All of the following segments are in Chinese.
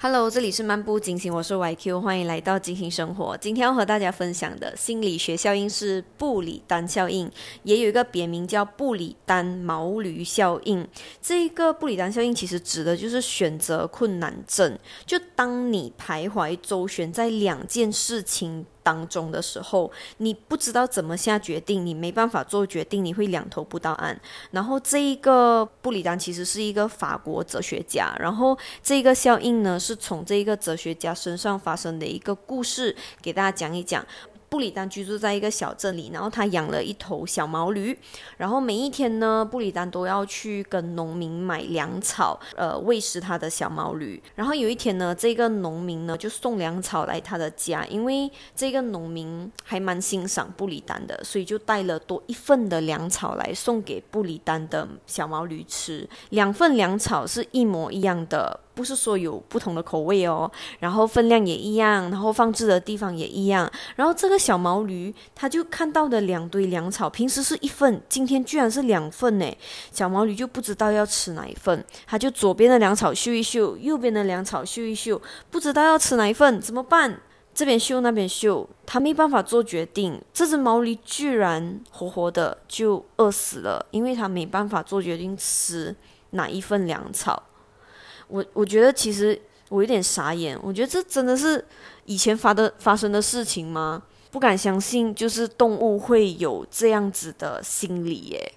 Hello，这里是漫步金星，我是 YQ，欢迎来到金星生活。今天要和大家分享的心理学效应是布里丹效应，也有一个别名叫布里丹毛驴效应。这一个布里丹效应其实指的就是选择困难症，就当你徘徊周旋在两件事情。当中的时候，你不知道怎么下决定，你没办法做决定，你会两头不到岸。然后这一个布里丹其实是一个法国哲学家，然后这个效应呢是从这一个哲学家身上发生的一个故事，给大家讲一讲。布里丹居住在一个小镇里，然后他养了一头小毛驴，然后每一天呢，布里丹都要去跟农民买粮草，呃，喂食他的小毛驴。然后有一天呢，这个农民呢就送粮草来他的家，因为这个农民还蛮欣赏布里丹的，所以就带了多一份的粮草来送给布里丹的小毛驴吃。两份粮草是一模一样的。不是说有不同的口味哦，然后分量也一样，然后放置的地方也一样。然后这个小毛驴，他就看到的两堆粮草，平时是一份，今天居然是两份呢。小毛驴就不知道要吃哪一份，他就左边的粮草嗅一嗅，右边的粮草嗅一嗅，不知道要吃哪一份，怎么办？这边嗅那边嗅，他没办法做决定。这只毛驴居然活活的就饿死了，因为他没办法做决定吃哪一份粮草。我我觉得其实我有点傻眼，我觉得这真的是以前发的发生的事情吗？不敢相信，就是动物会有这样子的心理耶。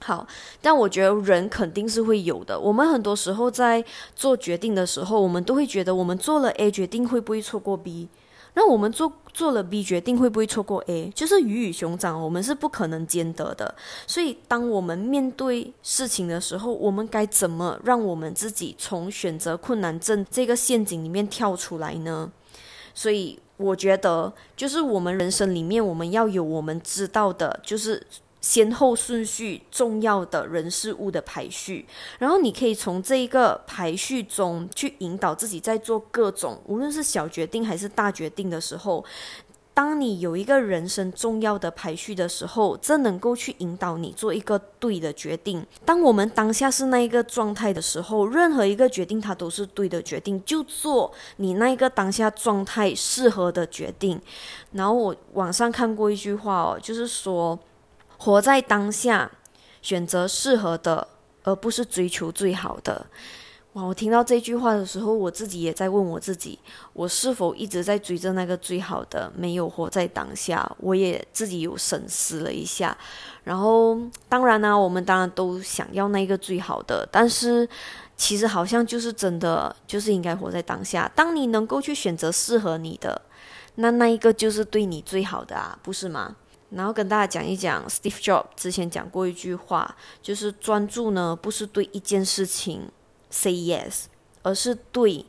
好，但我觉得人肯定是会有的。我们很多时候在做决定的时候，我们都会觉得我们做了 A 决定会不会错过 B。那我们做做了 B 决定会不会错过 A？就是鱼与熊掌，我们是不可能兼得的。所以，当我们面对事情的时候，我们该怎么让我们自己从选择困难症这个陷阱里面跳出来呢？所以，我觉得就是我们人生里面，我们要有我们知道的，就是。先后顺序重要的人事物的排序，然后你可以从这一个排序中去引导自己，在做各种无论是小决定还是大决定的时候，当你有一个人生重要的排序的时候，这能够去引导你做一个对的决定。当我们当下是那一个状态的时候，任何一个决定它都是对的决定，就做你那一个当下状态适合的决定。然后我网上看过一句话哦，就是说。活在当下，选择适合的，而不是追求最好的。哇！我听到这句话的时候，我自己也在问我自己：我是否一直在追着那个最好的，没有活在当下？我也自己有审视了一下。然后，当然呢，我们当然都想要那个最好的，但是其实好像就是真的，就是应该活在当下。当你能够去选择适合你的，那那一个就是对你最好的啊，不是吗？然后跟大家讲一讲，Steve Jobs 之前讲过一句话，就是专注呢不是对一件事情 say yes，而是对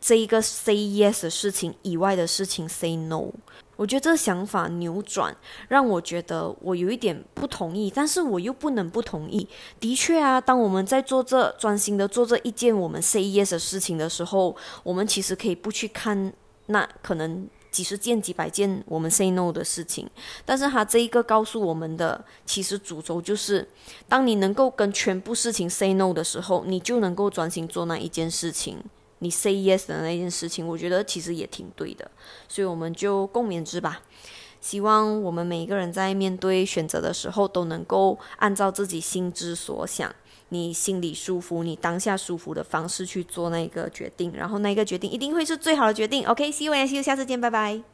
这一个 say yes 的事情以外的事情 say no。我觉得这个想法扭转，让我觉得我有一点不同意，但是我又不能不同意。的确啊，当我们在做这专心的做这一件我们 say yes 的事情的时候，我们其实可以不去看那可能。几十件、几百件我们 say no 的事情，但是他这一个告诉我们的，其实主轴就是，当你能够跟全部事情 say no 的时候，你就能够专心做那一件事情。你 say yes 的那件事情，我觉得其实也挺对的，所以我们就共勉之吧。希望我们每一个人在面对选择的时候，都能够按照自己心之所想。你心里舒服，你当下舒服的方式去做那个决定，然后那个决定一定会是最好的决定。OK，See you and see you，下次见，拜拜。